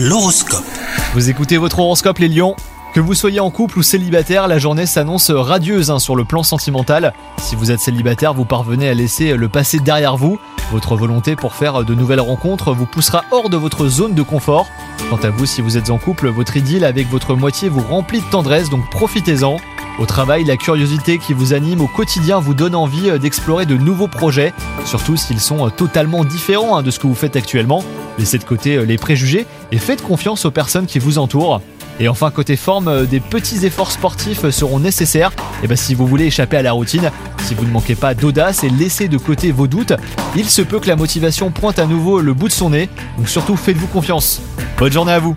L'horoscope. Vous écoutez votre horoscope les lions que vous soyez en couple ou célibataire, la journée s'annonce radieuse hein, sur le plan sentimental. Si vous êtes célibataire, vous parvenez à laisser le passé derrière vous. Votre volonté pour faire de nouvelles rencontres vous poussera hors de votre zone de confort. Quant à vous, si vous êtes en couple, votre idylle avec votre moitié vous remplit de tendresse, donc profitez-en. Au travail, la curiosité qui vous anime au quotidien vous donne envie d'explorer de nouveaux projets, surtout s'ils sont totalement différents hein, de ce que vous faites actuellement. Laissez de côté euh, les préjugés et faites confiance aux personnes qui vous entourent. Et enfin, côté forme, des petits efforts sportifs seront nécessaires. Et ben, si vous voulez échapper à la routine, si vous ne manquez pas d'audace et laissez de côté vos doutes, il se peut que la motivation pointe à nouveau le bout de son nez. Donc surtout, faites-vous confiance. Bonne journée à vous